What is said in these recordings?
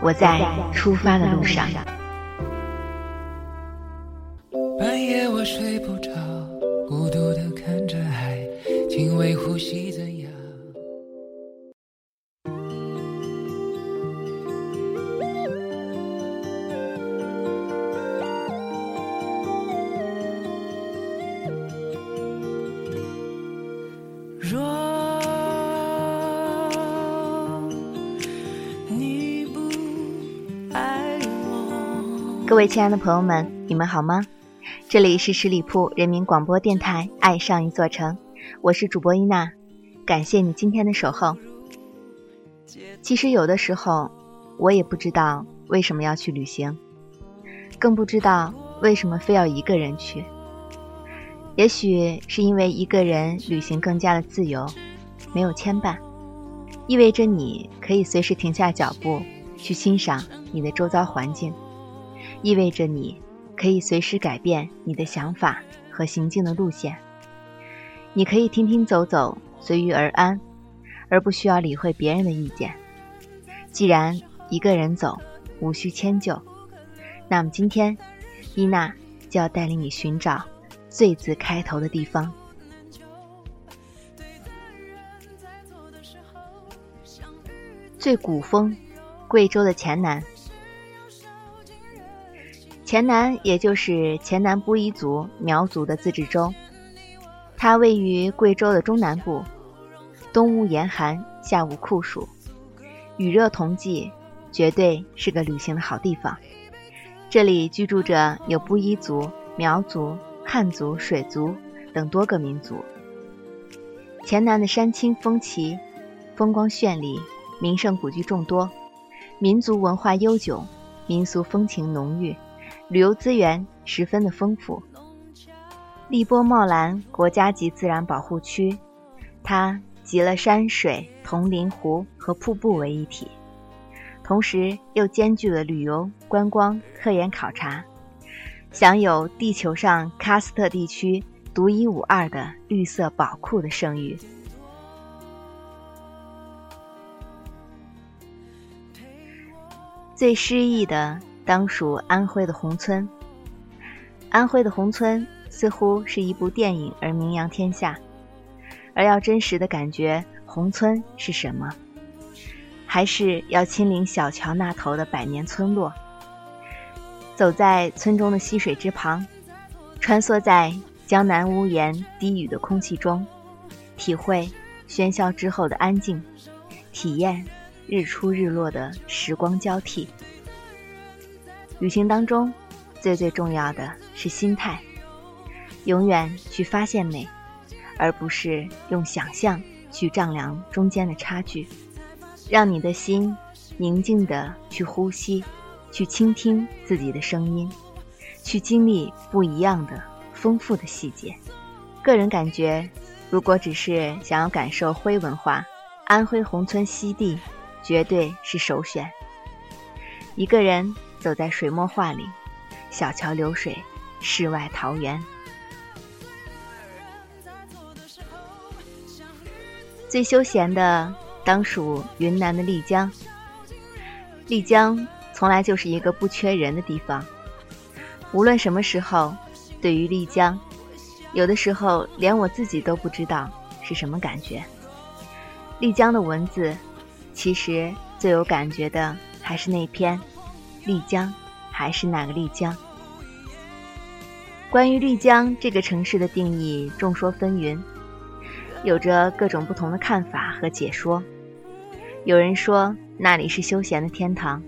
我在出发的路上。各位亲爱的朋友们，你们好吗？这里是十里铺人民广播电台《爱上一座城》，我是主播伊娜，感谢你今天的守候。其实有的时候，我也不知道为什么要去旅行，更不知道为什么非要一个人去。也许是因为一个人旅行更加的自由，没有牵绊，意味着你可以随时停下脚步去欣赏你的周遭环境。意味着你可以随时改变你的想法和行进的路线。你可以停停走走，随遇而安，而不需要理会别人的意见。既然一个人走，无需迁就，那么今天，伊娜就要带领你寻找“最”字开头的地方。最古风，贵州的黔南。黔南，也就是黔南布依族苗族的自治州，它位于贵州的中南部，冬无严寒，夏无酷暑，雨热同季，绝对是个旅行的好地方。这里居住着有布依族、苗族、汉族、水族等多个民族。黔南的山青风奇，风光绚丽，名胜古迹众多，民族文化悠久，民俗风情浓郁。旅游资源十分的丰富。荔波茂兰国家级自然保护区，它集了山水、铜陵湖和瀑布为一体，同时又兼具了旅游、观光、科研考察，享有地球上喀斯特地区独一无二的绿色宝库的声誉。最诗意的。当属安徽的宏村。安徽的宏村似乎是一部电影而名扬天下，而要真实的感觉宏村是什么，还是要亲临小桥那头的百年村落，走在村中的溪水之旁，穿梭在江南屋檐低语的空气中，体会喧嚣之后的安静，体验日出日落的时光交替。旅行当中，最最重要的是心态，永远去发现美，而不是用想象去丈量中间的差距。让你的心宁静的去呼吸，去倾听自己的声音，去经历不一样的丰富的细节。个人感觉，如果只是想要感受徽文化，安徽宏村西递绝对是首选。一个人。走在水墨画里，小桥流水，世外桃源。最休闲的当属云南的丽江。丽江从来就是一个不缺人的地方。无论什么时候，对于丽江，有的时候连我自己都不知道是什么感觉。丽江的文字，其实最有感觉的还是那篇。丽江，还是哪个丽江？关于丽江这个城市的定义众说纷纭，有着各种不同的看法和解说。有人说那里是休闲的天堂，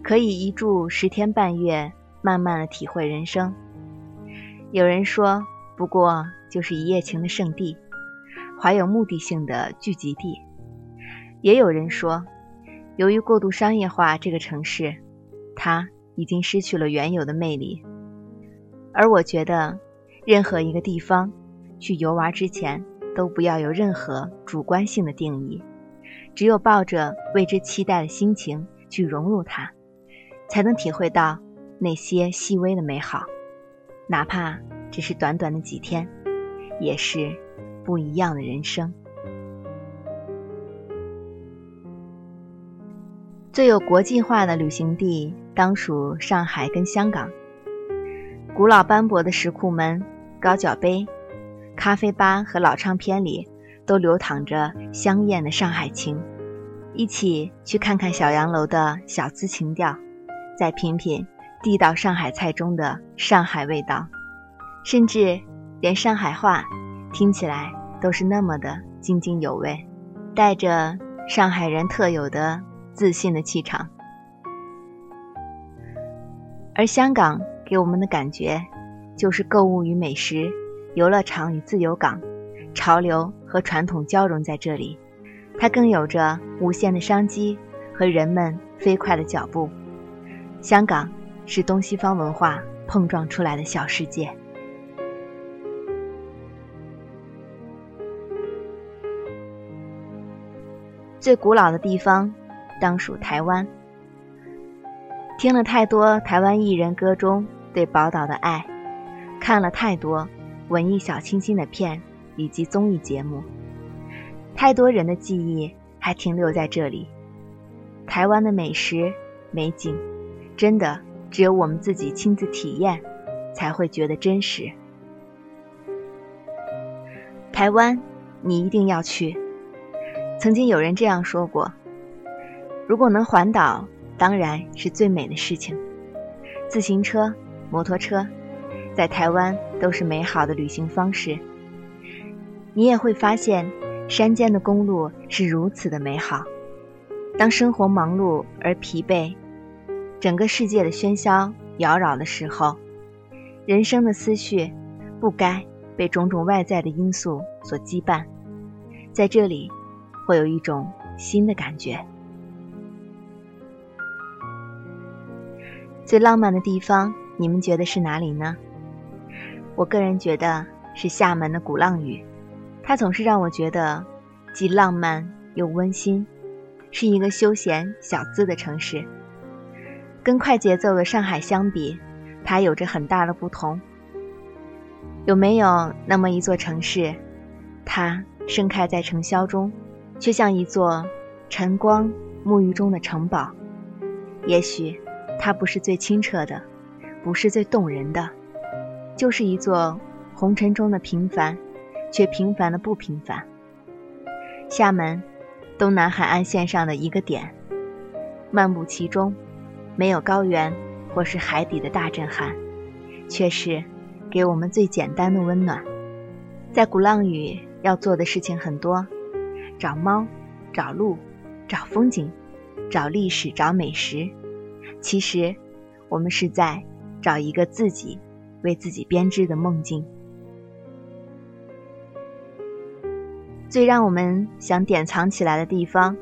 可以一住十天半月，慢慢的体会人生；有人说不过就是一夜情的圣地，怀有目的性的聚集地；也有人说由于过度商业化，这个城市，它已经失去了原有的魅力。而我觉得，任何一个地方去游玩之前，都不要有任何主观性的定义，只有抱着为之期待的心情去融入它，才能体会到那些细微的美好，哪怕只是短短的几天，也是不一样的人生。最有国际化的旅行地，当属上海跟香港。古老斑驳的石库门、高脚杯、咖啡吧和老唱片里，都流淌着香艳的上海情。一起去看看小洋楼的小资情调，再品品地道上海菜中的上海味道，甚至连上海话听起来都是那么的津津有味，带着上海人特有的。自信的气场，而香港给我们的感觉，就是购物与美食、游乐场与自由港、潮流和传统交融在这里。它更有着无限的商机和人们飞快的脚步。香港是东西方文化碰撞出来的小世界。最古老的地方。当属台湾，听了太多台湾艺人歌中对宝岛的爱，看了太多文艺小清新的片以及综艺节目，太多人的记忆还停留在这里。台湾的美食美景，真的只有我们自己亲自体验，才会觉得真实。台湾，你一定要去。曾经有人这样说过。如果能环岛，当然是最美的事情。自行车、摩托车，在台湾都是美好的旅行方式。你也会发现，山间的公路是如此的美好。当生活忙碌而疲惫，整个世界的喧嚣扰扰的时候，人生的思绪不该被种种外在的因素所羁绊。在这里，会有一种新的感觉。最浪漫的地方，你们觉得是哪里呢？我个人觉得是厦门的鼓浪屿，它总是让我觉得既浪漫又温馨，是一个休闲小资的城市。跟快节奏的上海相比，它有着很大的不同。有没有那么一座城市，它盛开在尘嚣中，却像一座晨光沐浴中的城堡？也许。它不是最清澈的，不是最动人的，就是一座红尘中的平凡，却平凡的不平凡。厦门，东南海岸线上的一个点，漫步其中，没有高原或是海底的大震撼，却是给我们最简单的温暖。在鼓浪屿要做的事情很多，找猫，找路，找风景，找历史，找美食。其实，我们是在找一个自己为自己编织的梦境。最让我们想典藏起来的地方，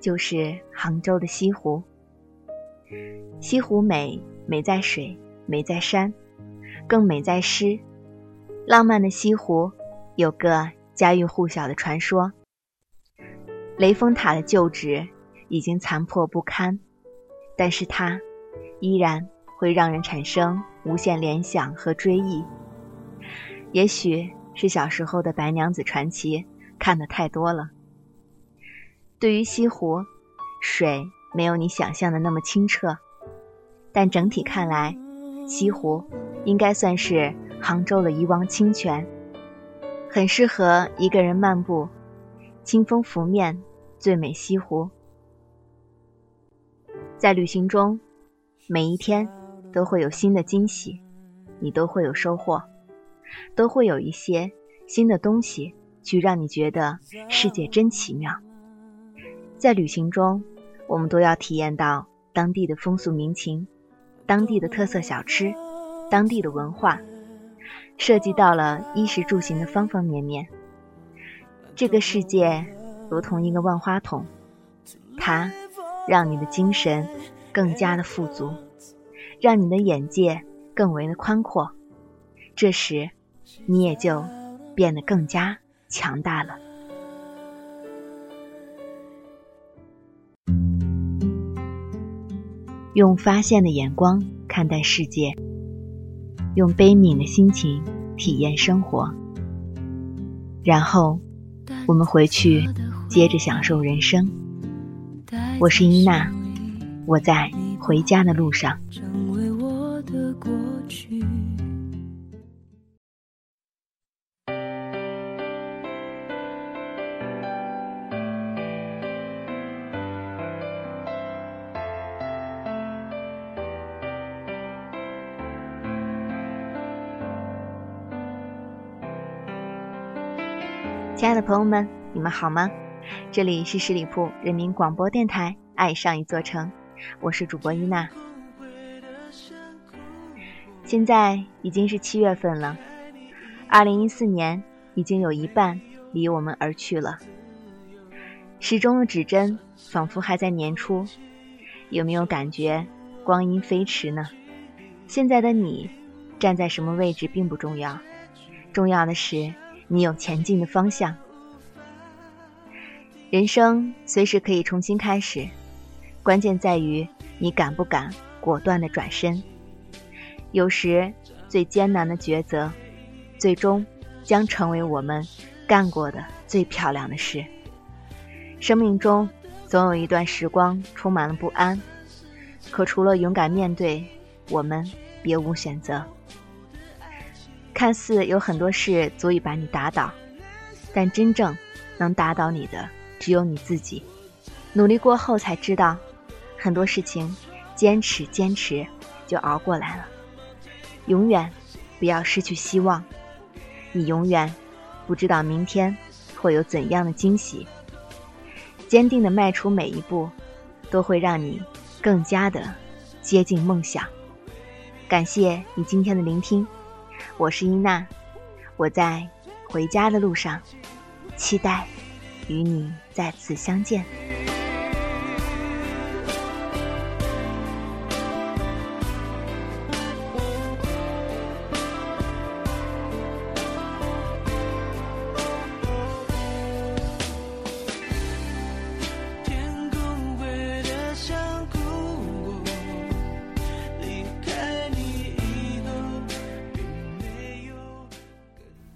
就是杭州的西湖。西湖美，美在水，美在山，更美在诗。浪漫的西湖有个家喻户晓的传说：雷峰塔的旧址已经残破不堪。但是它依然会让人产生无限联想和追忆。也许是小时候的《白娘子传奇》看的太多了。对于西湖，水没有你想象的那么清澈，但整体看来，西湖应该算是杭州的一汪清泉，很适合一个人漫步。清风拂面，最美西湖。在旅行中，每一天都会有新的惊喜，你都会有收获，都会有一些新的东西去让你觉得世界真奇妙。在旅行中，我们都要体验到当地的风俗民情、当地的特色小吃、当地的文化，涉及到了衣食住行的方方面面。这个世界如同一个万花筒，它。让你的精神更加的富足，让你的眼界更为的宽阔。这时，你也就变得更加强大了。用发现的眼光看待世界，用悲悯的心情体验生活，然后我们回去接着享受人生。我是伊娜，我在回家的路上。亲爱的朋友们，你们好吗？这里是十里铺人民广播电台《爱上一座城》，我是主播伊娜。现在已经是七月份了，二零一四年已经有一半离我们而去了。时钟的指针仿佛还在年初，有没有感觉光阴飞驰呢？现在的你站在什么位置并不重要，重要的是。你有前进的方向，人生随时可以重新开始，关键在于你敢不敢果断的转身。有时最艰难的抉择，最终将成为我们干过的最漂亮的事。生命中总有一段时光充满了不安，可除了勇敢面对，我们别无选择。看似有很多事足以把你打倒，但真正能打倒你的只有你自己。努力过后才知道，很多事情坚持坚持就熬过来了。永远不要失去希望，你永远不知道明天会有怎样的惊喜。坚定的迈出每一步，都会让你更加的接近梦想。感谢你今天的聆听。我是伊娜，我在回家的路上，期待与你再次相见。